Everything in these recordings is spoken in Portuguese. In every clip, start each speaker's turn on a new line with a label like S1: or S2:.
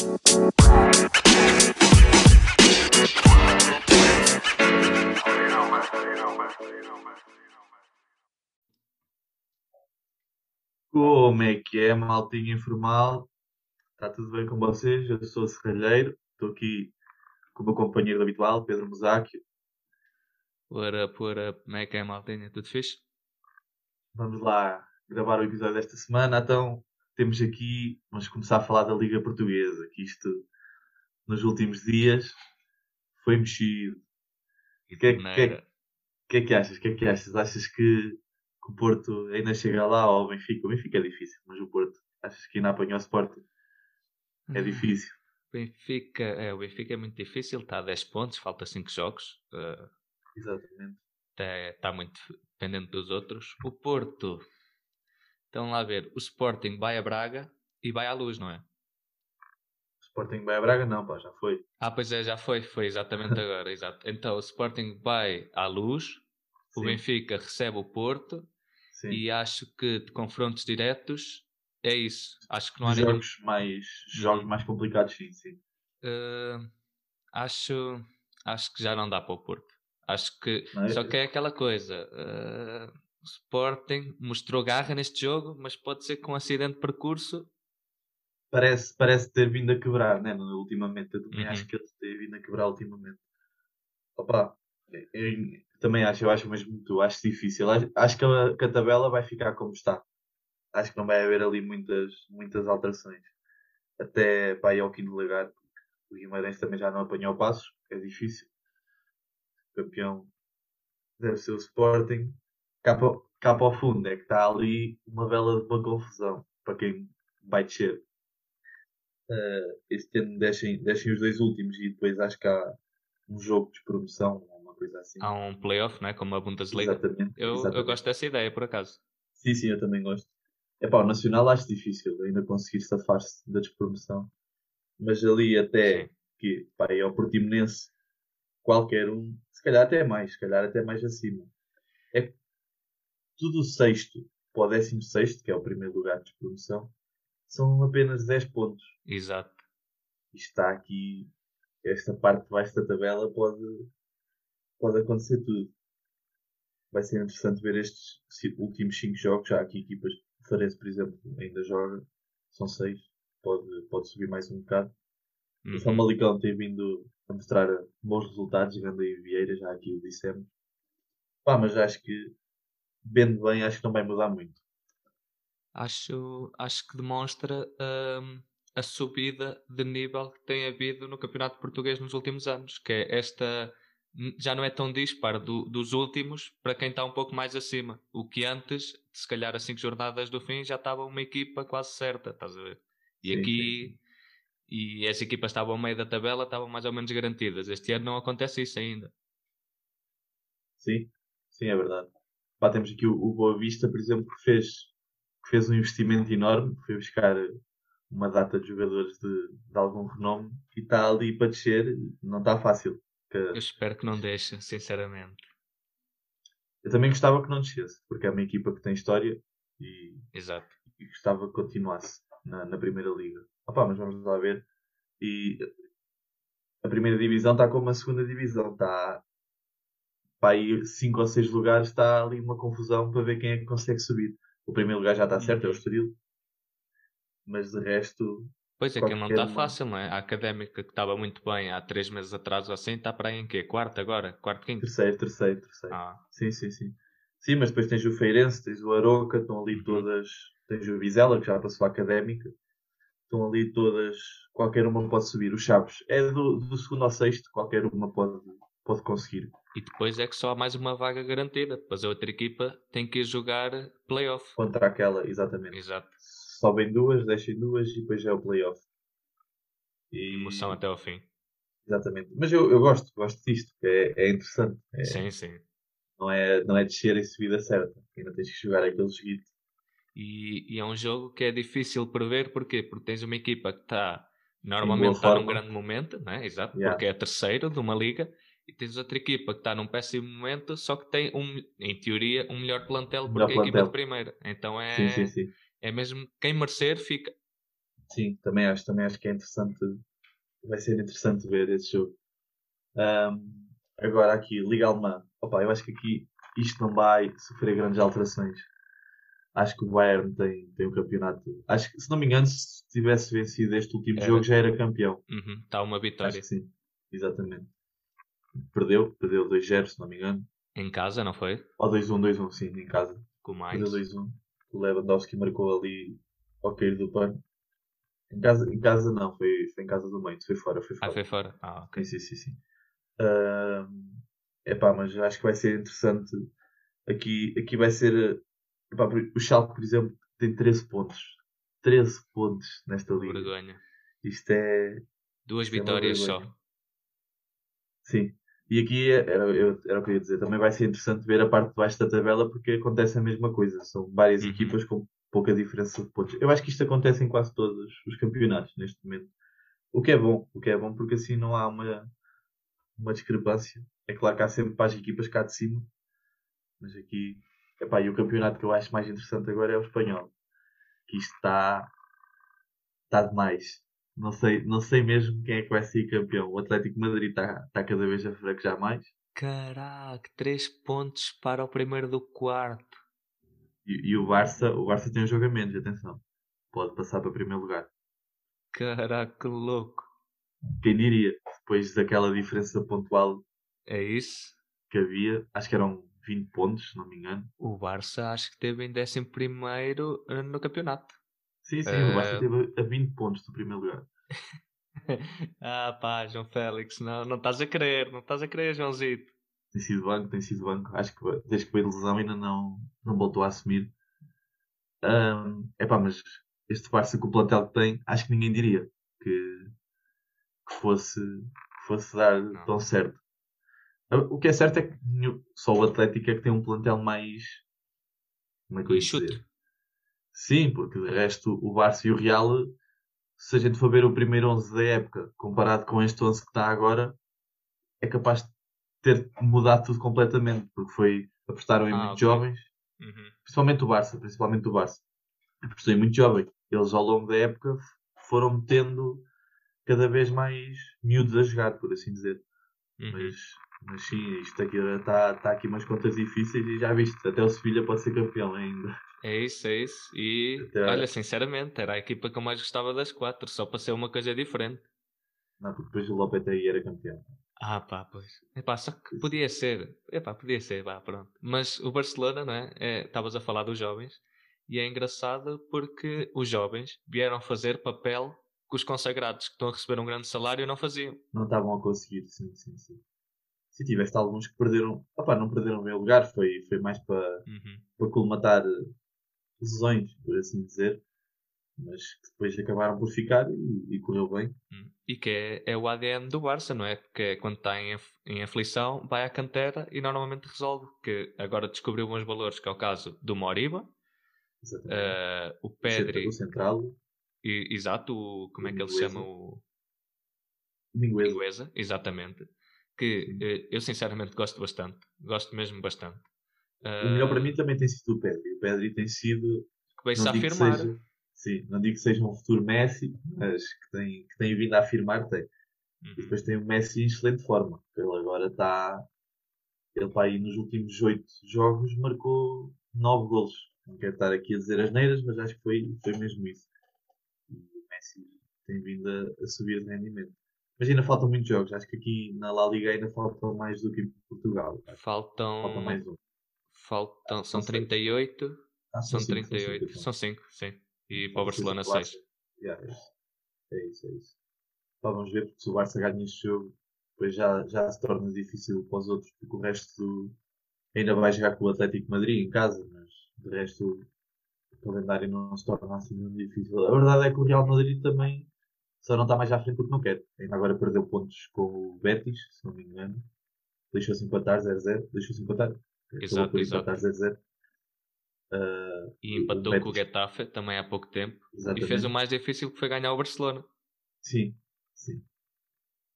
S1: Como é que é, maltinha informal? Está tudo bem com vocês? Eu sou o Serralheiro, estou aqui com o meu companheiro habitual, Pedro Musáquio.
S2: What up, what up? Como é que é, maltinha? Tudo fixe?
S1: Vamos lá gravar o episódio desta semana. Então, temos aqui, vamos começar a falar da Liga Portuguesa, que isto, nos últimos dias, foi mexido. O que, é, que, é, que é que achas? O que é que achas? Achas que que o Porto ainda chega lá ou o Benfica. O Benfica é difícil, mas o Porto, achas que ainda apanhou o Sporting? É hum. difícil.
S2: Benfica, é, o Benfica é muito difícil, está a 10 pontos, falta 5 jogos. Uh,
S1: Exatamente.
S2: Está, muito dependente dos outros. O Porto, estão lá a ver, o Sporting vai a Braga e vai à luz, não é?
S1: O Sporting vai a Braga? Não, pá, já foi.
S2: Ah, pois é, já foi, foi exatamente agora, exato. Então o Sporting vai à luz, Sim. o Benfica recebe o Porto Sim. E acho que de confrontos diretos é isso. Acho que não há
S1: jogos nenhum... mais jogos mais complicados, sim, sim.
S2: Uh, acho acho que já não dá para o Porto. Acho que é? só que é aquela coisa. Uh, o Sporting mostrou garra neste jogo, mas pode ser com um acidente de percurso.
S1: Parece, parece ter vindo a quebrar, né? Ultimamente. Eu também uhum. acho que ele tem vindo a quebrar ultimamente. Opa, eu, também acho, eu acho mesmo muito, acho difícil. Acho, acho que, a, que, a, tabela vai ficar como está. Acho que não vai haver ali muitas, muitas alterações. Até para ao quinto lugar, o Guimarães também já não apanhou passos, é difícil. O campeão deve ser o Sporting. Cá para, cá para o fundo é que está ali uma vela de uma confusão para quem vai descer. Uh, este ano deixem, deixem os dois últimos e depois acho que há um jogo de promoção coisa assim.
S2: Há um playoff, né? como a Bundesliga. Exatamente. Eu, exatamente. eu gosto dessa ideia, por acaso.
S1: Sim, sim, eu também gosto. É pá, o Nacional acho difícil ainda conseguir safar-se da despromoção. Mas ali até sim. que pá, é o Portimonense, qualquer um, se calhar até mais, se calhar até mais acima. É tudo sexto para o décimo sexto, que é o primeiro lugar de despromoção, são apenas 10 pontos.
S2: Exato.
S1: Está aqui, esta parte de baixo da tabela pode, pode acontecer tudo. Vai ser interessante ver estes últimos 5 jogos. Já aqui equipas, Farense, por exemplo, ainda joga, são 6, pode, pode subir mais um bocado. Uhum. O Famalicão tem vindo a mostrar bons resultados, ganhando aí Vieira, já aqui o dissemos. Pá, mas acho que, vendo bem, acho que não vai mudar muito.
S2: Acho, acho que demonstra um, a subida de nível que tem havido no Campeonato Português nos últimos anos, que é esta já não é tão disparo do, dos últimos para quem está um pouco mais acima. O que antes, se calhar a 5 jornadas do fim, já estava uma equipa quase certa, estás a ver? E sim, aqui, sim. e as equipas estavam ao meio da tabela, estavam mais ou menos garantidas. Este ano não acontece isso ainda.
S1: Sim, sim, é verdade. Pá, temos aqui o, o Boa Vista, por exemplo, que fez, que fez um investimento enorme, foi buscar uma data de jogadores de, de algum renome e está ali para descer, não está fácil.
S2: Que... Eu espero que não deixe, sinceramente.
S1: Eu também gostava que não descesse, porque é uma equipa que tem história e,
S2: Exato.
S1: e gostava que continuasse na, na Primeira Liga. Opa, mas vamos lá ver. E a primeira divisão está como a segunda divisão. Está para aí 5 ou 6 lugares, está ali uma confusão para ver quem é que consegue subir. O primeiro lugar já está certo, é o Estoril. Mas de resto,
S2: Pois é, que não está fácil, não é? A académica que estava muito bem há três meses atrás ou assim, está para aí em quê? Quarto agora? Quarto, quinto?
S1: Terceiro, terceiro, terceiro. Ah. Sim, sim, sim. Sim, mas depois tens o Feirense, tens o Aroca, estão ali uhum. todas. Tens o Vizela, que já passou a académica. Estão ali todas. Qualquer uma pode subir. O Chaves é do, do segundo ao sexto, qualquer uma pode, pode conseguir.
S2: E depois é que só há mais uma vaga garantida. Depois a outra equipa tem que ir jogar playoff.
S1: Contra aquela, exatamente.
S2: Exato
S1: sobem duas, descem duas e depois é o playoff.
S2: E... Emoção até ao fim.
S1: Exatamente. Mas eu, eu gosto, gosto disto, é, é interessante. É,
S2: sim, sim.
S1: Não é, não é descer em subida certa. Ainda tens que jogar aquele joguito.
S2: E, e, é um jogo que é difícil prever, porquê? Porque tens uma equipa que está normalmente está num grande momento, né? exato, yeah. porque é a terceira de uma liga, e tens outra equipa que está num péssimo momento, só que tem, um, em teoria, um melhor plantel porque melhor é a equipa de primeira. Então é,
S1: sim, sim, sim.
S2: É mesmo quem merecer fica.
S1: Sim, também acho, também acho que é interessante. Vai ser interessante ver esse jogo. Um, agora aqui, Liga Alemã. Opa, eu acho que aqui isto não vai sofrer grandes alterações. Acho que o Bayern tem, tem o campeonato. Acho que, se não me engano, se tivesse vencido este último era. jogo já era campeão.
S2: Está uhum, uma vitória.
S1: Acho que sim, exatamente. Perdeu, perdeu 2-0, se não me engano.
S2: Em casa, não foi?
S1: Ou 2-1, 2-1, sim, em casa.
S2: Com mais.
S1: Perdeu 2-1. O Lewandowski marcou ali ao cair do pano. Em casa, em casa não, foi, foi em casa do meio, foi fora, foi fora.
S2: Ah, foi fora. Ah, ok.
S1: Sim, sim, sim. É uh, pá, mas acho que vai ser interessante. Aqui, aqui vai ser. Epá, o Schalke, por exemplo, tem 13 pontos. 13 pontos nesta liga.
S2: Vergonha.
S1: Isto é.
S2: Duas isto é vitórias é só.
S1: Sim. E aqui era, era o que eu ia dizer. Também vai ser interessante ver a parte de baixo da tabela porque acontece a mesma coisa. São várias uhum. equipas com pouca diferença de pontos. Eu acho que isto acontece em quase todos os campeonatos neste momento. O que é bom, o que é bom porque assim não há uma, uma discrepância. É claro que há sempre para as equipas cá de cima, mas aqui, epá, e o campeonato que eu acho mais interessante agora é o espanhol. Que isto está, está demais. Não sei, não sei mesmo quem é que vai ser campeão. O Atlético Madrid está, está cada vez a fraquejar mais.
S2: Caraca, 3 pontos para o primeiro do quarto.
S1: E, e, o Barça, o Barça tem um jogo a menos, atenção. Pode passar para primeiro lugar.
S2: Caraca, que louco.
S1: Quem diria? Depois daquela diferença pontual.
S2: É isso?
S1: Que havia, acho que eram 20 pontos, se não me engano.
S2: O Barça acho que teve em 11 eh, no campeonato.
S1: Sim, sim, uh... o Barça eh, teve a 20 pontos do primeiro lugar.
S2: ah pá, João Félix, não, não estás a querer, não estás a querer, Joãozito.
S1: Tem sido banco, tem sido banco. Acho que desde que veio de lesão ainda não, não voltou a assumir. Um, epá, mas este Barça com o plantel que tem, acho que ninguém diria que, que fosse, que fosse dar não. tão certo. O que é certo é que só o Atlético é que tem um plantel mais.
S2: Como é que eu ia dizer?
S1: Sim, porque de resto o Barça e o Real, se a gente for ver o primeiro 11 da época comparado com este 11 que está agora, é capaz de ter mudado tudo completamente, porque foi apostaram em ah, muitos okay. jovens, uhum. principalmente o Barça, principalmente o Barça. Apostou em muito jovem. Eles ao longo da época foram metendo cada vez mais miúdos a jogar, por assim dizer. Uhum. Mas, mas sim, isto aqui está tá aqui umas contas difíceis e já viste, até o Sevilha pode ser campeão ainda.
S2: É isso, é isso. E até... olha, sinceramente, era a equipa que eu mais gostava das quatro, só para ser uma coisa diferente.
S1: Não, porque depois o Lopetegui era campeão.
S2: Ah, pá, pois. Epá, só que podia ser. Epá, podia ser, vá, pronto. Mas o Barcelona, não é? é estavas é, a falar dos jovens. E é engraçado porque os jovens vieram fazer papel que os consagrados que estão a receber um grande salário não faziam.
S1: Não estavam a conseguir, sim, sim, sim. Se tiveste alguns que perderam. Opá, não perderam o meu lugar, foi, foi mais para, uhum. para colmatar lesões, por assim dizer mas que depois acabaram por ficar e, e correu bem.
S2: Hum. E que é, é, o ADN do Barça, não é? Que é quando está em, em aflição, vai à cantera e normalmente resolve. Que agora descobriu bons valores, que é o caso do Moriba, uh, o Pedri.
S1: O Central.
S2: E, exato, o, como é que ele se chama? O
S1: Mingueza.
S2: Mingueza, exatamente. Que uh, eu sinceramente gosto bastante. Gosto mesmo bastante.
S1: Uh, o melhor para mim também tem sido o Pedri. O Pedri tem sido.
S2: Que veio-se a afirmar. Seja,
S1: Sim, não digo que seja um futuro Messi, mas que tem, que tem vindo a afirmar, tem. Uhum. E depois tem o Messi em excelente forma. Ele agora está. Ele para aí nos últimos oito jogos marcou nove golos. Não quero estar aqui a dizer as neiras, mas acho que foi, foi mesmo isso. E o Messi tem vindo a, a subir de rendimento. Mas ainda faltam muitos jogos. Acho que aqui na La Liga ainda faltam mais do que em Portugal.
S2: Faltam. Faltam mais um. Faltam, são 38. Ah, são, são 38. Cinco, são 5, sim e para o Barcelona 6.
S1: Yeah, é, é isso, é isso. Vamos ver, porque se o Barça ganha este jogo, depois já, já se torna difícil para os outros, porque o resto ainda vai jogar com o Atlético Madrid em casa, mas de resto o calendário não se torna assim muito difícil. A verdade é que o Real Madrid também só não está mais à frente porque não quer. Ainda agora perdeu pontos com o Betis, se não me engano. Deixou-se empatar 0-0. Deixou-se empatar.
S2: Exato, exato.
S1: empatar 0-0.
S2: Uh, e empatou o com o Getafe também há pouco tempo. Exatamente. E fez o mais difícil que foi ganhar o Barcelona.
S1: Sim, sim.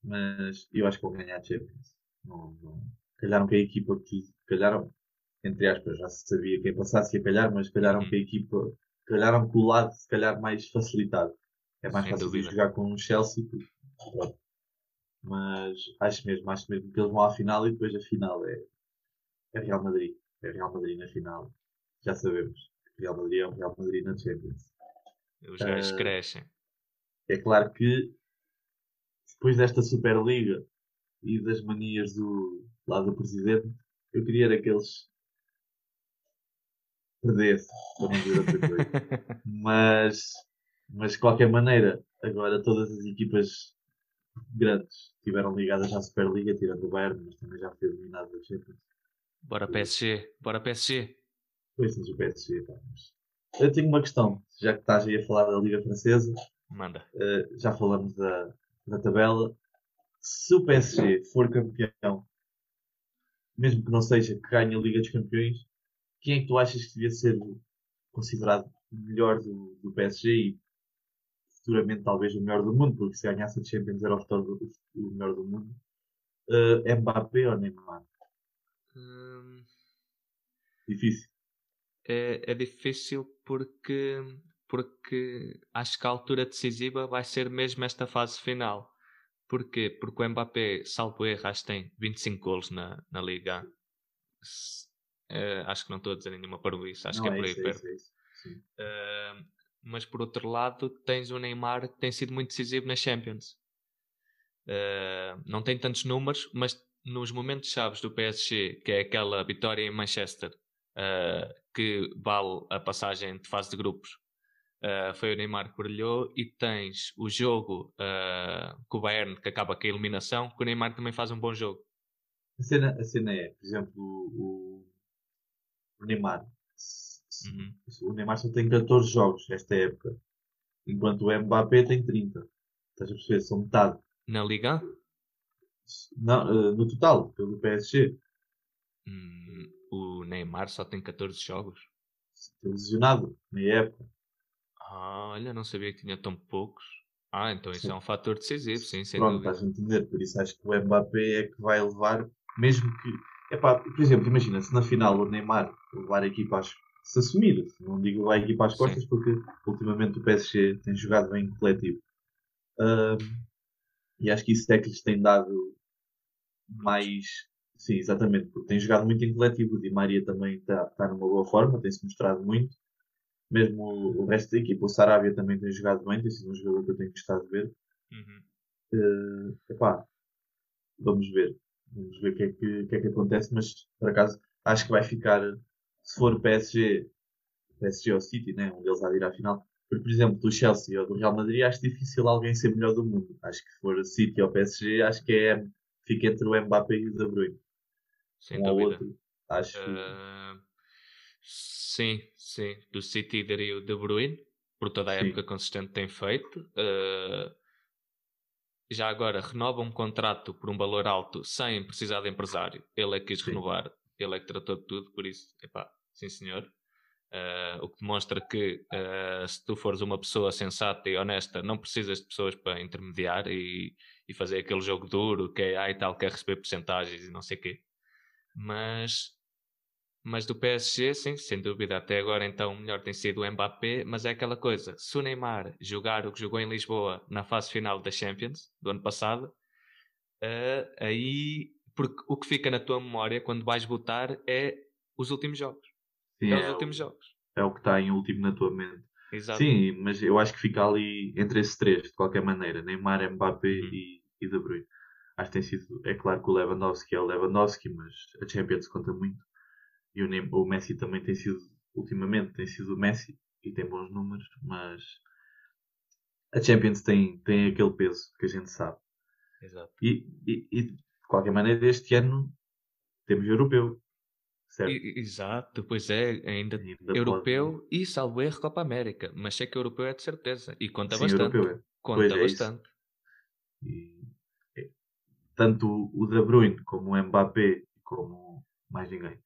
S1: Mas eu acho que vou ganhar a Champions. Não, não. Calharam que a equipa que calharam, entre aspas, já se sabia quem passasse ia calhar, mas calharam uhum. que a equipa calharam com o lado se calhar mais facilitado. É mais Sem fácil dúvida. jogar com o Chelsea. Mas acho mesmo, acho mesmo que eles vão à final e depois a final é, é Real Madrid. É Real Madrid na final. Já sabemos. Real Madrid é o Real Madrid na Champions.
S2: Os gajos uh, crescem.
S1: É claro que depois desta Superliga e das manias do lado do presidente, eu queria era que eles perdessem, para não dizer outra coisa. mas, mas de qualquer maneira, agora todas as equipas grandes estiveram ligadas à Superliga, tirando o Bayern, mas também já foi eliminado da Champions.
S2: Bora PSG, bora PSG.
S1: Pois tens o PSG, pá, mas... Eu tenho uma questão, já que estás aí a falar da Liga Francesa.
S2: Manda.
S1: Uh, já falamos da, da tabela. Se o PSG for campeão, mesmo que não seja que ganhe a Liga dos Campeões, quem é que tu achas que devia ser considerado melhor do, do PSG e futuramente talvez o melhor do mundo, porque se ganhasse a Champions era o, futuro, o melhor do mundo. Uh, Mbappé ou Neymar? Hum... Difícil.
S2: É, é difícil porque, porque acho que a altura decisiva vai ser mesmo esta fase final. Porquê? Porque o Mbappé, salvo erro, acho que tem 25 gols na, na Liga. Uh, acho que não estou a dizer nenhuma isso, acho não, que é, é por aí isso, perto. É isso, é isso. Uh, mas por outro lado, tens o Neymar que tem sido muito decisivo nas Champions. Uh, não tem tantos números, mas nos momentos chaves do PSG, que é aquela vitória em Manchester, uh, que vale a passagem de fase de grupos, uh, foi o Neymar que brilhou. E tens o jogo com o Bayern, que acaba com a eliminação, que o Neymar também faz um bom jogo.
S1: A cena, a cena é, por exemplo, o, o Neymar Uhum. O Neymar só tem 14 jogos esta época, enquanto o Mbappé tem 30. Estás a perceber? São metade.
S2: Na Liga?
S1: Não, uh, no total, pelo PSG.
S2: Hum, o Neymar só tem 14 jogos?
S1: Tem lesionado, na época.
S2: Ah, olha, não sabia que tinha tão poucos. Ah, então isso é um fator decisivo, sim, sem
S1: Pronto, dúvida. estás a entender. Por isso acho que o Mbappé é que vai levar, mesmo que. Epá, por exemplo, imagina se na final o Neymar levar a equipa às se assumir. Não digo a equipa às costas, Sim. porque ultimamente o PSG tem jogado bem coletivo. Um, e acho que isso é que lhes tem dado mais. Sim, exatamente, porque tem jogado muito em coletivo. O Di Maria também está tá numa boa forma, tem-se mostrado muito. Mesmo o, o, resto da equipa, o Sarabia também tem jogado bem, tem sido um jogador que eu tenho gostado de ver. Uhum. Uh, epá, vamos ver. Vamos ver o que, é que, que, é que acontece, mas por acaso acho que vai ficar se for o PSG, PSG ou City, né? um deles há de ir à final. Porque, por exemplo, do Chelsea ou do Real Madrid, acho difícil alguém ser melhor do mundo. Acho que se for City ou PSG, acho que é, fica entre o Mbappé e o De Bruyne.
S2: Sem um dúvida. Outro, acho uh, Sim, sim. Do City daria o De Bruyne, por toda a sim. época consistente que tem feito. Uh, já agora renova um contrato por um valor alto sem precisar de empresário. Ele é que quis sim. renovar ele é que tratou de tudo, por isso, epá, sim senhor. Uh, o que demonstra que uh, se tu fores uma pessoa sensata e honesta, não precisas de pessoas para intermediar e, e fazer aquele jogo duro que é ai tal, quer receber porcentagens e não sei o quê. Mas, mas do PSG, sim, sem dúvida, até agora então o melhor tem sido o Mbappé, mas é aquela coisa, se o Neymar jogar o que jogou em Lisboa na fase final da Champions do ano passado, uh, aí porque o que fica na tua memória quando vais votar é os últimos jogos. Sim, é, é, os últimos jogos.
S1: É o que está em último na tua mente. Exato. Sim, mas eu acho que fica ali entre esses três, de qualquer maneira. Neymar, Mbappé uhum. e, e De Bruyne. Acho que tem sido, é claro que o Lewandowski é o Lewandowski, mas a Champions conta muito. E o, o Messi também tem sido, ultimamente, tem sido o Messi e tem bons números, mas a Champions tem, tem aquele peso que a gente sabe.
S2: Exato.
S1: E, e, e de qualquer maneira, este ano temos europeu.
S2: Certo? Exato, pois é, ainda, ainda europeu pode... e salvo erro Copa América, mas sei que europeu é de certeza e conta Sim, bastante. Europeu é. Conta pois é bastante.
S1: É e, é, tanto o De Bruyne como o Mbappé, como mais ninguém,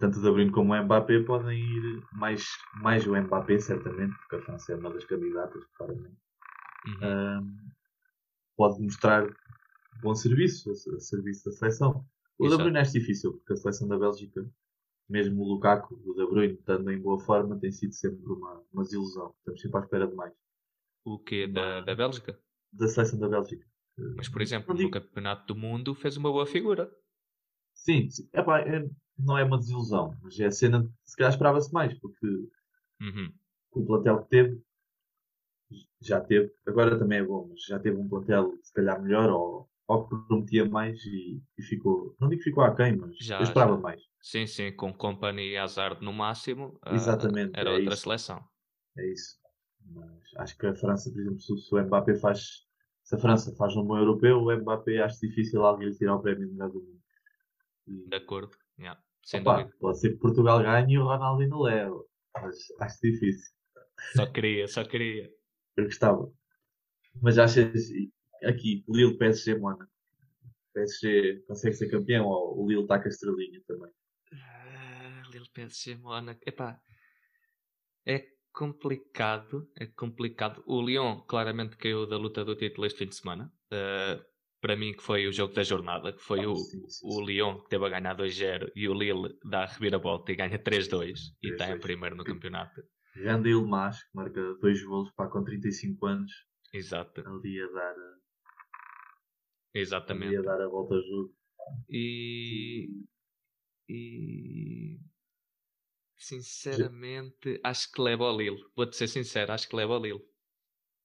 S1: tanto o De Bruyne como o Mbappé podem ir mais, mais o Mbappé, certamente, porque a França é uma das candidatas, claramente. Uhum. Um, pode mostrar bom serviço, a, serviço da seleção. O Exato. De Bruyne é difícil, porque a seleção da Bélgica, mesmo o Lukaku, o De Bruyne, estando em boa forma, tem sido sempre uma, uma desilusão. Estamos sempre à espera de mais.
S2: O quê? Da, da Bélgica?
S1: Da seleção da Bélgica.
S2: Mas, por exemplo, no Campeonato do Mundo fez uma boa figura.
S1: Sim, sim. Epá, é, não é uma desilusão, mas é a cena se calhar esperava-se mais, porque
S2: uhum.
S1: o plantel que teve já teve, agora também é bom, mas já teve um plantel se calhar melhor ou, ou que prometia mais e, e ficou, não digo que ficou aquém, mas já, eu esperava já. mais.
S2: Sim, sim, com Company e Hazard no máximo,
S1: ah, Exatamente,
S2: era é outra isso. seleção.
S1: É isso. Mas acho que a França, por exemplo, se, o Mbappé faz, se a França faz um bom europeu, o Mbappé acho difícil alguém lhe tirar o prémio de melhor do mundo.
S2: E... De acordo, yeah. sem
S1: Opa,
S2: dúvida.
S1: Pode ser que Portugal ganhe e o Ronaldo ainda leva, mas acho difícil.
S2: Só queria, só queria.
S1: Eu gostava. Mas achas aqui, Lille, PSG, Mona. PSG consegue ser campeão ou o Lille está com a estrelinha também?
S2: Uh, Lille, PSG, Mónaco. Epá, é complicado, é complicado. O Lyon claramente caiu da luta do título este fim de semana. Uh, para mim que foi o jogo da jornada, que foi ah, o, sim, sim, sim. o Lyon que teve a ganhar 2-0 e o Lille dá a reviravolta e ganha 3-2 e está em primeiro no campeonato.
S1: Grande Ilmaz, que marca dois golos para com 35 anos.
S2: Exato.
S1: Ali a dar.
S2: Exatamente.
S1: Ali a dar a volta ao jogo.
S2: E... E... Sinceramente, acho que leva ao Lille. Vou-te ser sincero, acho que leva ao Lille.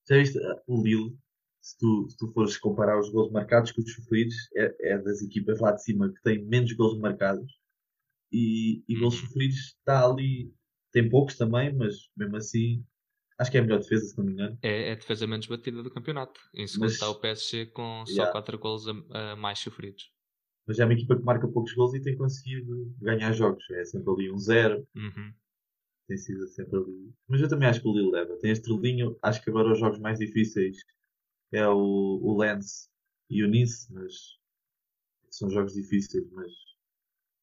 S1: Já viste o Lille? Se tu, se tu fores comparar os gols marcados com os sofridos, é, é das equipas lá de cima que têm menos gols marcados e, e gols uhum. sofridos está ali tem poucos também, mas mesmo assim acho que é a melhor defesa, se não me engano.
S2: É, é a defesa menos batida do campeonato. Em segundo mas, está o PSG com só yeah. 4 gols a, a, mais sofridos.
S1: Mas é uma equipa que marca poucos gols e tem conseguido ganhar jogos. É sempre ali um zero.
S2: Uhum.
S1: Tem sido sempre ali. Mas eu também acho que o Lille leva. Tem estrelinho. Acho que agora os jogos mais difíceis é o, o Lens e o Nice, mas são jogos difíceis, mas.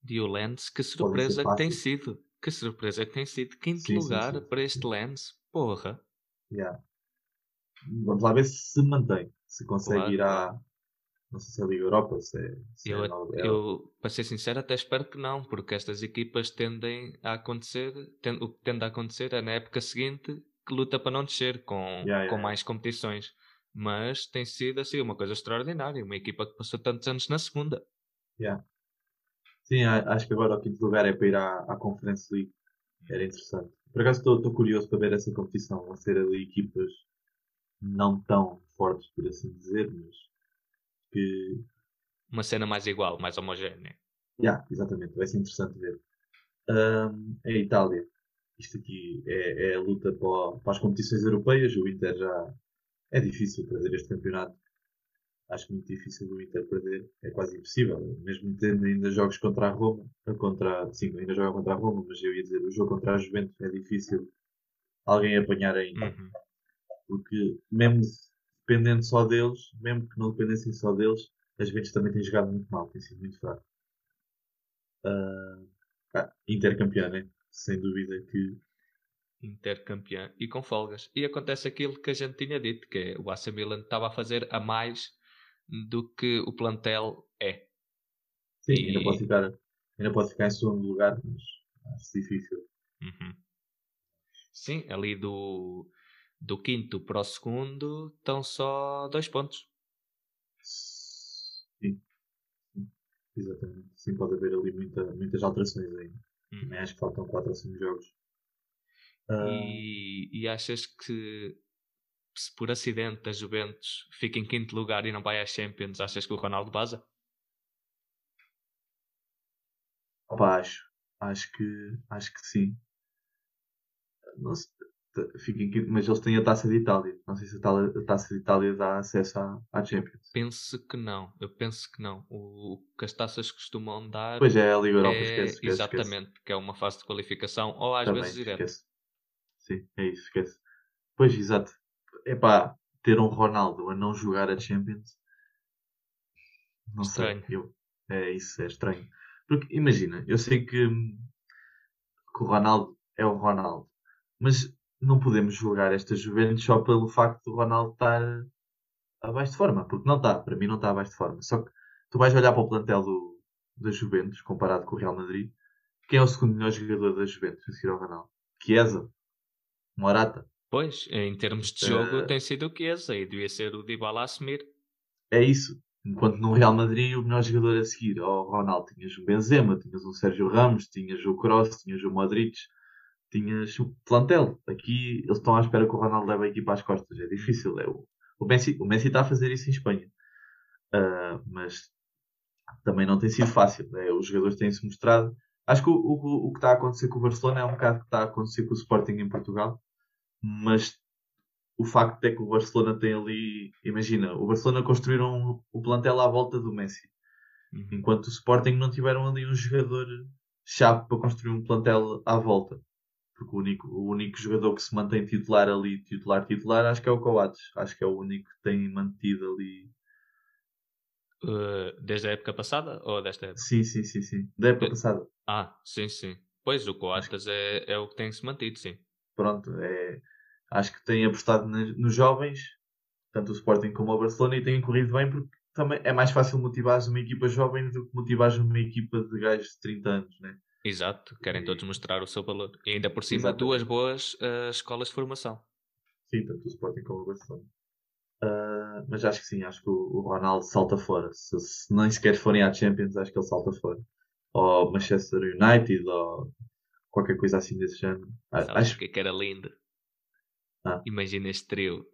S2: E o Lens, que surpresa que tem sido. Que surpresa que tem sido quinto sim, lugar sim, sim, para este Lens. Porra.
S1: Yeah. Vamos lá ver se se mantém. Se consegue claro, ir à. Não sei se é Liga Europa, se é. Se
S2: eu, é eu, para ser sincero, até espero que não, porque estas equipas tendem a acontecer. Tend, o que tende a acontecer é na época seguinte que luta para não descer com, yeah, com mais competições. Mas tem sido assim uma coisa extraordinária. Uma equipa que passou tantos anos na segunda.
S1: Yeah. Sim, acho que agora o quinto lugar é para ir à, à Conference League. Era interessante. Por acaso estou curioso para ver essa competição. Vão ser ali equipas não tão fortes, por assim dizer, mas que.
S2: Uma cena mais igual, mais homogénea.
S1: Yeah, exatamente, vai ser interessante ver. Um, a Itália. Isto aqui é, é a luta para, para, as competições europeias. O Inter já é difícil perder este campeonato acho muito difícil o Inter perder. É quase impossível. Mesmo tendo ainda jogos contra a Roma, contra, sim, ainda joga contra a Roma, mas eu ia dizer, o jogo contra a Juventus é difícil alguém apanhar ainda.
S2: Uhum.
S1: Porque mesmo dependendo só deles, mesmo que não dependessem só deles, as Juventus também têm jogado muito mal, têm sido muito fraco. Uh, ah, Inter campeão, né? Sem dúvida que
S2: intercampeão e com folgas. E acontece aquilo que a gente tinha dito, que é o AC Milan estava a fazer a mais do que o plantel é.
S1: Sim, e... ainda, pode ficar, ainda pode ficar em segundo lugar, mas acho difícil.
S2: Uhum. Sim, ali do, do quinto para o segundo estão só dois pontos.
S1: Sim. Sim. Exatamente. Sim, pode haver ali muita, muitas alterações ainda. Uhum. Também acho que faltam 4 ou 5 jogos.
S2: Uh... E, e achas que se por acidente a Juventus fica em quinto lugar e não vai às Champions, achas que o Ronaldo baza?
S1: Opa, acho. Acho que, acho que sim. Não sei, quinto, mas eles têm a taça de Itália. Não sei se a taça de Itália dá acesso à, à Champions.
S2: Penso que não. Eu penso que não. O, o que as taças costumam dar.
S1: Pois é, a Liga Europa, é, esquece, esquece,
S2: Exatamente, esquece. que é uma fase de qualificação ou às Também, vezes direto.
S1: Sim, é isso, esquece. Pois, exato epá, ter um Ronaldo a não jogar a Champions. Não estranho. sei. Eu, é isso, é estranho. Porque imagina, eu sei que, que o Ronaldo é o Ronaldo, mas não podemos julgar esta Juventus só pelo facto do Ronaldo estar abaixo de forma, porque não está, para mim não está abaixo de forma. Só que tu vais olhar para o plantel do, da Juventus comparado com o Real Madrid, quem é o segundo melhor jogador da Juventus a seguir ao Ronaldo? Chiesa, Morata,
S2: Pois, em termos de jogo, uh, tem sido o que esse, aí devia ser o Dybala a assumir.
S1: É isso. Enquanto no Real Madrid o melhor jogador a seguir ao Ronaldo tinhas o Benzema, tinhas o Sérgio Ramos, tinhas o Kroos, tinhas o Modric, tinhas o plantel. Aqui eles estão à espera que o Ronaldo leve a equipa às costas. É difícil. É o, o, Messi, o Messi está a fazer isso em Espanha. Uh, mas também não tem sido fácil. Né? Os jogadores têm-se mostrado. Acho que o, o, o que está a acontecer com o Barcelona é um bocado o que está a acontecer com o Sporting em Portugal. Mas o facto é que o Barcelona tem ali. Imagina, o Barcelona construíram o plantel à volta do Messi. Uhum. Enquanto o Sporting não tiveram ali um jogador chave para construir um plantel à volta. Porque o único, o único jogador que se mantém titular ali, titular, titular, acho que é o Coates. Acho que é o único que tem mantido ali.
S2: Uh, desde a época passada ou desta época?
S1: Sim, sim, sim, sim. Da época passada.
S2: Ah, sim, sim. Pois o Coates é, é o que tem se mantido, sim.
S1: Pronto, é, acho que tem apostado nos jovens, tanto o Sporting como o Barcelona, e têm corrido bem porque também é mais fácil motivar uma equipa jovem do que motivar uma equipa de gajos de 30 anos, né?
S2: Exato, querem todos mostrar o seu valor. E ainda por cima, Exatamente. duas boas uh, escolas de formação.
S1: Sim, tanto o Sporting como o Barcelona. Uh, mas acho que sim, acho que o, o Ronaldo salta fora. Se, se, nem sequer forem à Champions, acho que ele salta fora. Ou Manchester United, ou qualquer coisa assim desse género.
S2: Sabes acho que, é que era lindo. Ah. Imagina este trio: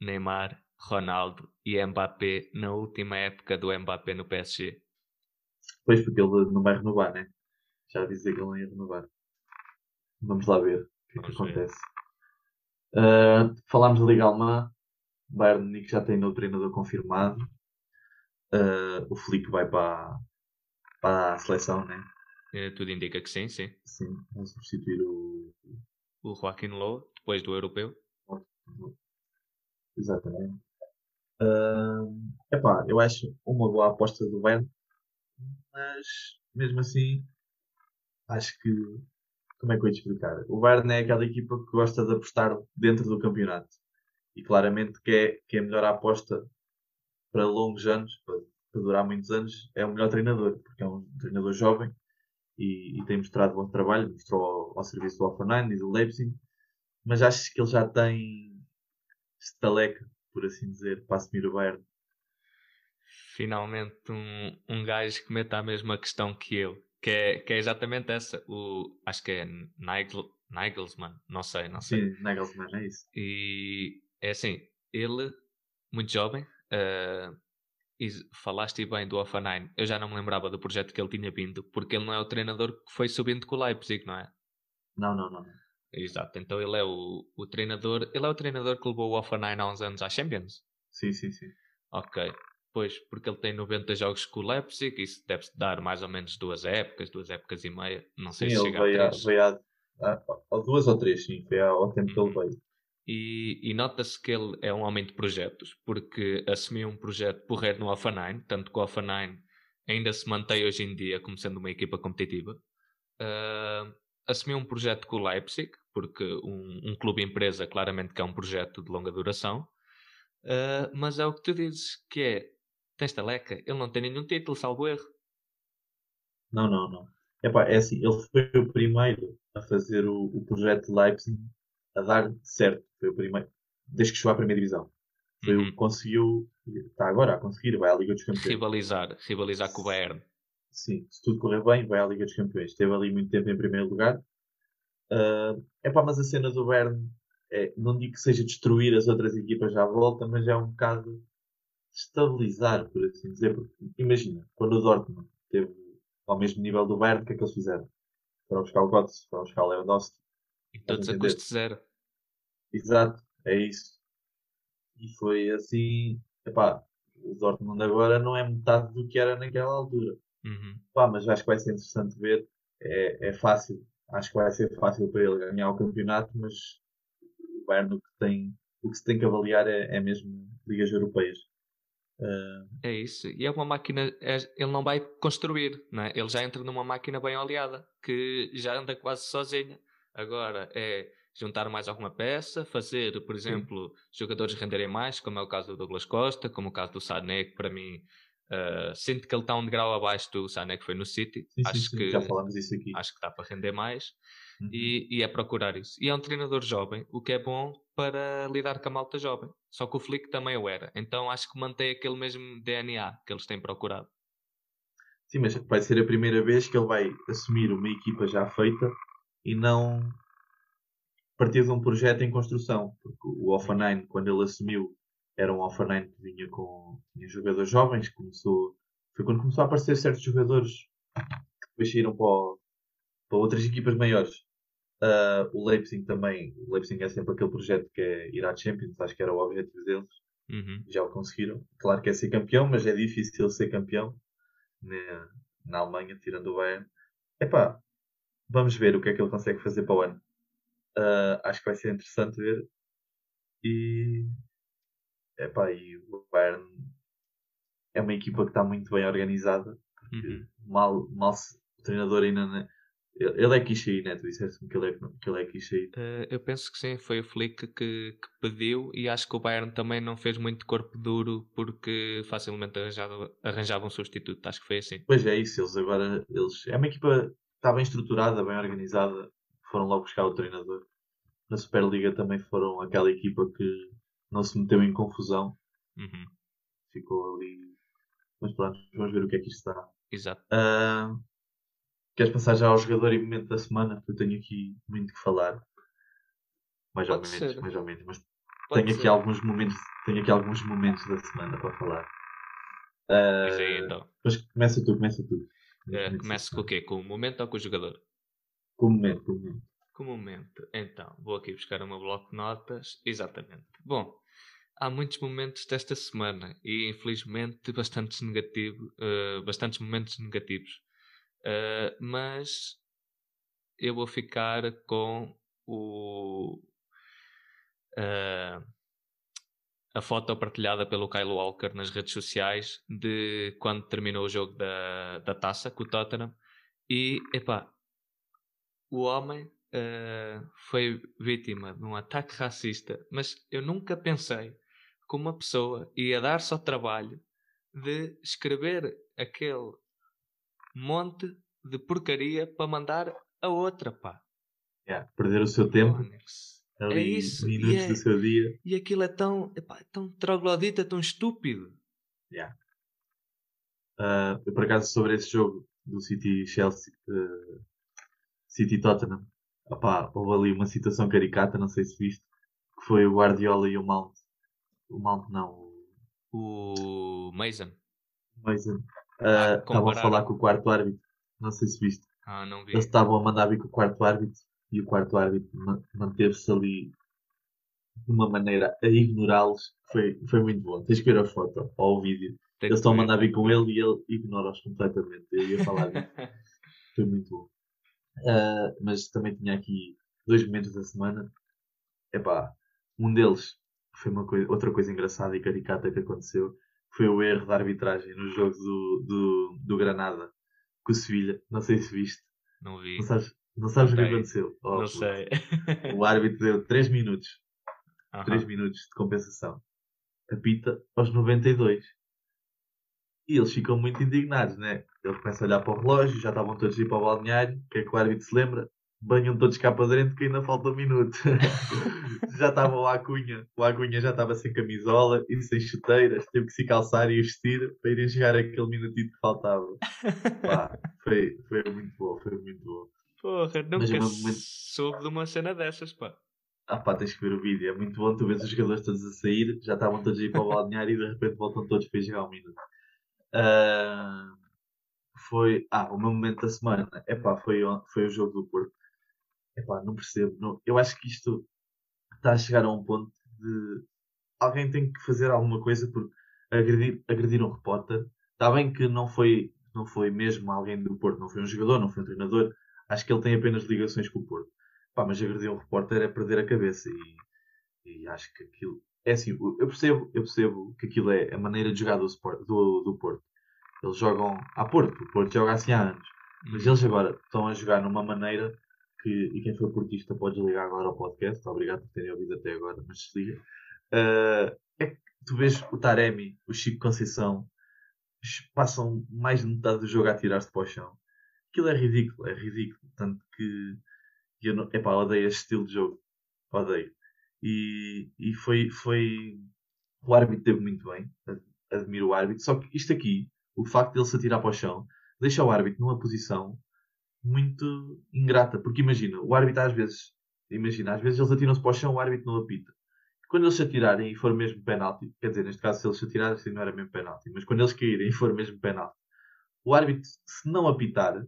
S2: Neymar, Ronaldo e Mbappé na última época do Mbappé no PSG.
S1: Pois, porque ele não vai renovar, né? Já dizia que ele não ia renovar. Vamos lá ver o que é que acontece. Uh, falámos da Liga Alemã. Bayern Munique já tem novo treinador confirmado. Uh, o Felipe vai para, para a seleção, né?
S2: É, tudo indica que sim, sim.
S1: Sim, vai substituir o.
S2: O Joaquim Lowe, depois do europeu.
S1: Exatamente. Uh, epá, eu acho uma boa aposta do Bayern, mas mesmo assim acho que como é que eu ia explicar? O Bayern é aquela equipa que gosta de apostar dentro do campeonato e claramente que é, que é a melhor aposta para longos anos, para, para, durar muitos anos, é o melhor treinador, porque é um treinador jovem e, e tem mostrado bom trabalho, mostrou ao, ao serviço do Hoffenheim e do Leipzig, mas acho que ele já tem estaleca, por assim dizer, para assumir o Bayern.
S2: Finalmente um, um gajo que meta a mesma questão que eu, que é, que é exatamente essa. O, acho que é Nigel, Nigelsmann, não sei, não sei.
S1: Sim, Nigelsmann, é isso.
S2: E é assim, ele, muito jovem, uh, e falaste bem do Offenheim, eu já não me lembrava do projeto que ele tinha vindo, porque ele não é o treinador que foi subindo com o Leipzig, não é?
S1: Não, não, não.
S2: Exato, então ele é o, o treinador. Ele é o treinador que levou o Offenheim há uns anos à Champions?
S1: Sim, sim, sim.
S2: Ok. Pois, porque ele tem 90 jogos com o Leipzig, isso deve-se dar mais ou menos duas épocas, duas épocas e meia. Não sei sim, se chega
S1: veio
S2: a três.
S1: Veio a, a, a, duas ou três, sim, foi ao tempo que ele uhum. veio.
S2: E, e nota-se que ele é um homem de projetos, porque assumiu um projeto porreiro no Offenheim, tanto que o Offenheim ainda se mantém hoje em dia como sendo uma equipa competitiva. Uh, assumiu um projeto com o Leipzig, porque um, um clube empresa claramente que é um projeto de longa duração, uh, mas é o que tu dizes, que é, tens taleca, ele não tem nenhum título, salvo erro.
S1: Não, não, não. Epá, é assim, ele foi o primeiro a fazer o, o projeto de Leipzig a dar certo. Foi o primeiro, desde que chegou à primeira divisão. Foi uhum. o que conseguiu, está agora a conseguir, vai à Liga dos Campeões.
S2: Rivalizar, rivalizar com o Bayern.
S1: Sim, se tudo correr bem, vai à Liga dos Campeões. Esteve ali muito tempo em primeiro lugar. Uh, epá, mas a cena do Bayern, é, não digo que seja destruir as outras equipas à volta, mas é um bocado estabilizar, por assim dizer. Porque, imagina, quando o Dortmund teve ao mesmo nível do Bayern, o que é que eles fizeram? Foram buscar o Götze, foram buscar o Lewandowski.
S2: E todos a custo zero.
S1: Exato, é isso. E foi assim, epá, o Dortmund agora não é metade do que era naquela altura.
S2: Uhum.
S1: Pá, mas acho que vai ser interessante ver. É, é fácil. Acho que vai ser fácil para ele ganhar o campeonato, mas o Bayern o que, tem, o que se tem que avaliar é, é mesmo ligas europeias. Uh...
S2: É isso. E é uma máquina. É, ele não vai construir, não é? ele já entra numa máquina bem oleada que já anda quase sozinha. Agora é juntar mais alguma peça, fazer, por exemplo, Sim. jogadores renderem mais, como é o caso do Douglas Costa, como o caso do Sané, que para mim Uh, sinto que ele está um degrau abaixo do Sané que foi no City.
S1: Sim, acho sim, que, já falámos isso aqui.
S2: Acho que está para render mais. Uhum. E, e, é procurar isso. E é um treinador jovem, o que é bom para lidar com a malta jovem. Só que o Flick também o era. Então acho que mantém aquele mesmo DNA que eles têm procurado.
S1: Sim, mas vai ser a primeira vez que ele vai assumir uma equipa já feita e não partir de um projeto em construção. Porque o Offenheim, quando ele assumiu, era um Offenheim que vinha com tinha jogadores jovens. Começou, foi quando começou a aparecer certos jogadores que depois saíram para, para outras equipas maiores. Uh, o Leipzig também, o Leipzig é sempre aquele projeto que é ir à Champions, acho que era o objetivo deles. Uhum. Já o conseguiram. Claro que é ser campeão, mas é difícil ser campeão na, na Alemanha, tirando o Bayern. Epá, vamos ver o que é que ele consegue fazer para o ano. Uh, acho que vai ser interessante ver. E, epá, e o Bayern é uma equipa que está muito bem organizada. Uhum. Mal, mal se, o treinador ainda ele é quis sair, né? Tu disseste-me que ele é, que ele é quis sair.
S2: Uh, eu penso que sim, foi o Flick que, que, pediu e acho que o Bayern também não fez muito corpo duro porque facilmente arranjava, arranjava um substituto. Acho que foi assim.
S1: Pois é, isso. Eles agora. Eles, é uma equipa que está bem estruturada, bem organizada. Foram logo buscar o treinador. Na Superliga também foram aquela equipa que não se meteu em confusão. Uhum. Ficou ali. Mas pronto, vamos ver o que é que isto está.
S2: Exato.
S1: Uh, Queres passar já ao jogador e momento da semana? Eu tenho aqui muito que falar. Mais Pode ou menos, ser. mais ou menos. Mas Pode tenho aqui alguns momentos, tenho aqui alguns momentos da semana para falar. Uh, aí, então. Mas começa tu, começa tu.
S2: Uh, começa com o quê? Com o momento ou com o jogador?
S1: Com o momento, com o momento.
S2: Momento. Então, vou aqui buscar meu bloco de notas. Exatamente. Bom, há muitos momentos desta semana e infelizmente bastantes, negativo, uh, bastantes momentos negativos. Uh, mas eu vou ficar com o uh, a foto partilhada pelo Kyle Walker nas redes sociais de quando terminou o jogo da, da taça com o Tottenham e epá, o homem uh, foi vítima de um ataque racista, mas eu nunca pensei que uma pessoa ia dar-se ao trabalho de escrever aquele monte de porcaria para mandar a outra, pá.
S1: Yeah, perder o seu tempo. Ali, é isso. Minutos é, do seu dia.
S2: E aquilo é tão, epá, tão troglodita, tão estúpido.
S1: Yeah. Uh, eu, por acaso, sobre esse jogo do City Chelsea, uh, City Tottenham, opá, houve ali uma situação caricata, não sei se viste, que foi o Guardiola e o Mount. O Mount não.
S2: O Mason.
S1: Mason Uh, estavam a falar com o quarto árbitro. Não sei se viste.
S2: Ah, não vi.
S1: Eles estavam a mandar vir com o quarto árbitro e o quarto árbitro manteve-se ali de uma maneira a ignorá-los. Foi, foi muito bom. Tens que ver a foto ou o vídeo. Tem Eles estão a mandar vir com ele e ele ignora-os completamente. Eu ia falar disso. foi muito bom. Uh, mas também tinha aqui dois momentos da semana. Epá, um deles foi uma coisa, outra coisa engraçada e caricata que aconteceu foi o erro da arbitragem no jogo do, do, do Granada com o Sevilha. Não sei se viste.
S2: Não vi.
S1: Não sabes, não sabes o que aconteceu?
S2: Oh, não sei.
S1: o árbitro deu 3 minutos. Uhum. 3 minutos de compensação. Apita aos 92. E eles ficam muito indignados, né? Ele começa a olhar para o relógio, já estavam todos a ir para o balneário. O que é que o árbitro se lembra? banham todos cá para dentro que ainda falta um minuto. já estava o Acunha, o Acunha já estava sem camisola e sem chuteiras, teve que se calçar e vestir para irem jogar aquele minutito que faltava. Pá, foi, foi muito bom, foi muito bom.
S2: Porra, nunca Mas, momento... soube de uma cena dessas, pá.
S1: Ah pá, tens que ver o vídeo, é muito bom, tu vês os jogadores todos a sair, já estavam todos a ir para o balneário e de repente voltam todos para jogar um minuto. Uh, foi, ah, o meu momento da semana, é pá, foi, foi o jogo do Porto epá, não percebo. Não, eu acho que isto está a chegar a um ponto de alguém tem que fazer alguma coisa porque agredir, agredir um repórter. Está bem que não foi, não foi mesmo alguém do Porto, não foi um jogador, não foi um treinador. Acho que ele tem apenas ligações com o Porto. Pá, mas agredir um repórter é perder a cabeça e, e acho que aquilo. É assim, eu percebo, eu percebo que aquilo é a maneira de jogar do, do, do Porto. Eles jogam a Porto, o Porto joga assim há anos. Mas eles agora estão a jogar numa maneira que, e quem for portista pode desligar agora o podcast, obrigado por terem ouvido até agora, mas desliga. Uh, é que tu vês o Taremi, o Chico Conceição, passam mais de metade do jogo a tirar-se para o chão. Aquilo é ridículo, é ridículo. Tanto que eu não, epá, odeio este estilo de jogo. Odeio. E, e foi, foi. O árbitro teve muito bem. Admiro o árbitro. Só que isto aqui, o facto de ele se atirar para o chão, deixa o árbitro numa posição muito ingrata. Porque imagina, o árbitro às vezes, imagina, às vezes eles atiram-se para o chão, o árbitro não apita. Quando eles se atirarem e for mesmo penalti, quer dizer, neste caso, se eles se atirarem, assim não era mesmo penalti, mas quando eles caírem e for mesmo penalti, o árbitro, se não apitar,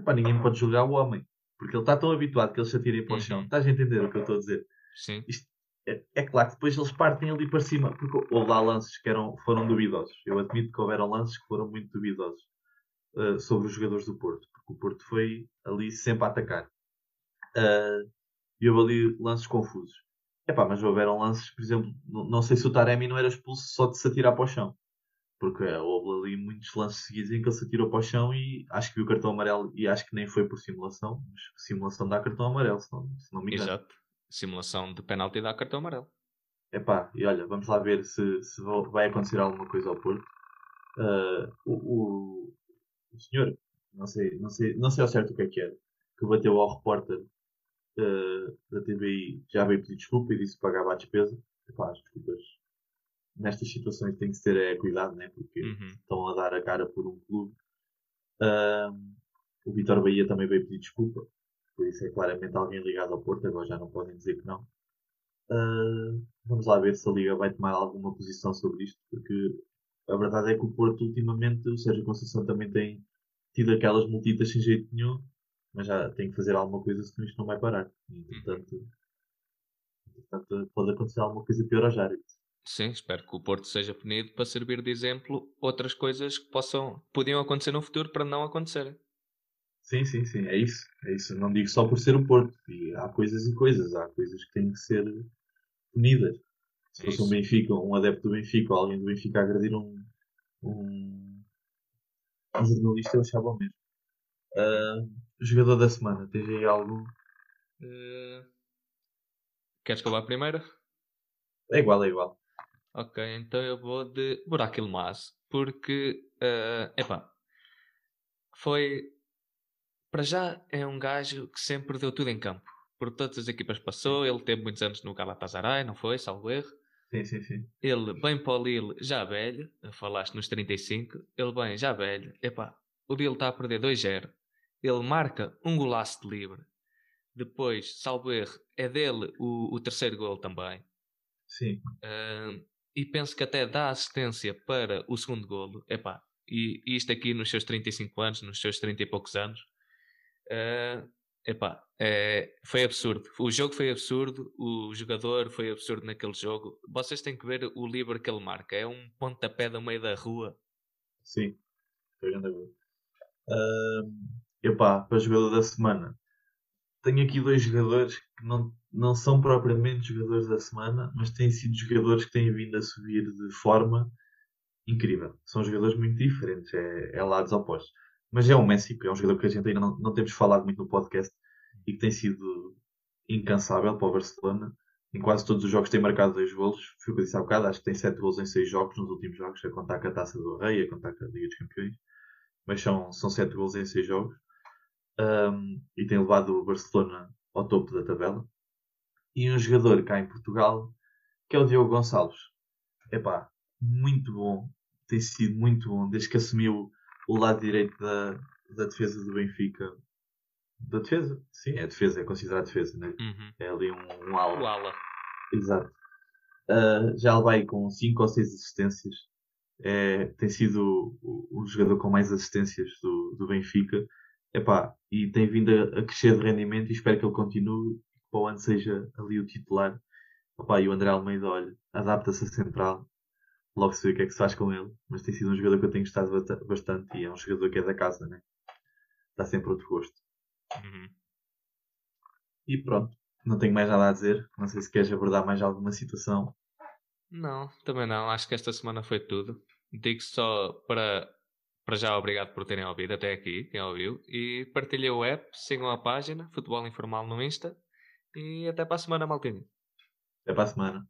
S1: epá, ninguém pode julgar o homem. Porque ele está tão habituado que eles se atirem para o chão. Uhum. Estás a entender o que eu estou a dizer?
S2: Sim.
S1: Isto, é, é, claro que depois eles partem ali para cima, porque houve lá lances que eram, foram duvidosos. Eu admito que houveram lances que foram muito duvidosos uh, sobre os jogadores do Porto, porque o Porto foi ali sempre a atacar. Uh, e houve ali lances confusos. Epá, mas houveram lances, por exemplo, não, não sei se o Taremi não era expulso só de se atirar para o chão. Porque houve ali muitos lances seguidos em que ele se atirou para o chão e acho que viu o cartão amarelo e acho que nem foi por simulação, mas simulação dá cartão amarelo, se não, se não me engano. Exato.
S2: Simulação de penalti dá cartão amarelo.
S1: Epá, e olha, vamos lá ver se, se vai acontecer alguma coisa ao Porto. Uh, o, o, o, senhor, não sei, não, sei, não sei ao certo o que é que era, que bateu ao repórter uh, da TVI, já veio pedir desculpa e disse que pagava a despesa. Epá, as desculpas nestas situações tem que ter é, cuidado, né? porque uhum. estão a dar a cara por um clube. Uh, o Vitor Bahia também veio pedir desculpa. Por isso é claramente alguém ligado ao Porto, agora já não podem dizer que não. Uh, vamos lá ver se a Liga vai tomar alguma posição sobre isto, porque a verdade é que o Porto ultimamente, o Sérgio Conceição também tem tido aquelas multitas sem jeito nenhum, mas já tem que fazer alguma coisa senão isto não vai parar. Entretanto, entretanto pode acontecer alguma coisa pior aos árbitros.
S2: Sim, espero que o Porto seja punido para servir de exemplo outras coisas que possam, podiam acontecer no futuro para não acontecerem.
S1: Sim, sim, sim, é isso. É isso. Não digo só por ser o Porto. E há coisas e coisas. Há coisas que têm que ser punidas. Se é fosse um Benfica, um adepto do Benfica ou alguém do Benfica agredir um, um, um jornalista, eu achava o mesmo. Uh, jogador da semana, tens aí algum?
S2: Uh, queres que eu vá primeiro?
S1: É igual, é igual.
S2: Ok, então eu vou de Burak Ilmaz, porque, uh, epá, foi para já é um gajo que sempre deu tudo em campo. Por todas as equipas passou, ele teve muitos anos no Galatasaray, não foi? Salvo erro.
S1: Sim, sim, sim.
S2: Ele bem para o Lille, já velho, falaste nos 35, ele bem, já velho. Epá, o Lille está a perder 2-0. Ele marca um golaço de livre. Depois, salvo erro, é dele o, o terceiro gol também.
S1: Sim.
S2: Uh, e penso que até dá assistência para o segundo golo. Epá, e, e isto aqui nos seus 35 anos, nos seus 30 e poucos anos, Uh, epá, é, foi absurdo. O jogo foi absurdo, o jogador foi absurdo naquele jogo. Vocês têm que ver o livre que ele marca. É um pontapé no meio da rua.
S1: Sim, foi grande uh, Epá, para jogador da semana. Tenho aqui dois jogadores que não, não são propriamente jogadores da semana, mas têm sido jogadores que têm vindo a subir de forma incrível. São jogadores muito diferentes, é, é lados opostos. Mas é um Messi, é um jogador que a gente ainda não, não temos falado muito no podcast e que tem sido incansável para o Barcelona. Em quase todos os jogos tem marcado dois golos. Foi o que eu disse há bocado, acho que tem sete golos em seis jogos nos últimos jogos, a contar com a Taça do Rei, a contar com a Liga dos Campeões. Mas são, são sete golos em seis jogos. Um, e tem levado o Barcelona ao topo da tabela. E um jogador cá em Portugal, que é o Diogo Gonçalves. Epá, muito bom. Tem sido muito bom desde que assumiu o lado direito da, da defesa do Benfica. Da defesa? Sim, é defesa, é considerado defesa, né? Uhum. É ali um, um ala.
S2: O ala.
S1: Exato. Uh, já ele vai com 5 ou 6 assistências. É, tem sido o, o, jogador com mais assistências do, do Benfica. Epá, e tem vindo a, a, crescer de rendimento e espero que ele continue que para o ano seja ali o titular. Epá, e o André Almeida, olha, adapta-se a central logo se vê o que é que se faz com ele. Mas tem sido um jogador que eu tenho gostado bastante e é um jogador que é da casa, né? Dá sempre outro gosto. Uhum. E pronto, não tenho mais nada a dizer. Não sei se queres abordar mais alguma situação.
S2: Não, também não. Acho que esta semana foi tudo. Digo só para, para já obrigado por terem ouvido até aqui, quem ouviu. E partilhem o app, sigam a página Futebol Informal no Insta. E até para a semana, Maltinho.
S1: Até para a semana.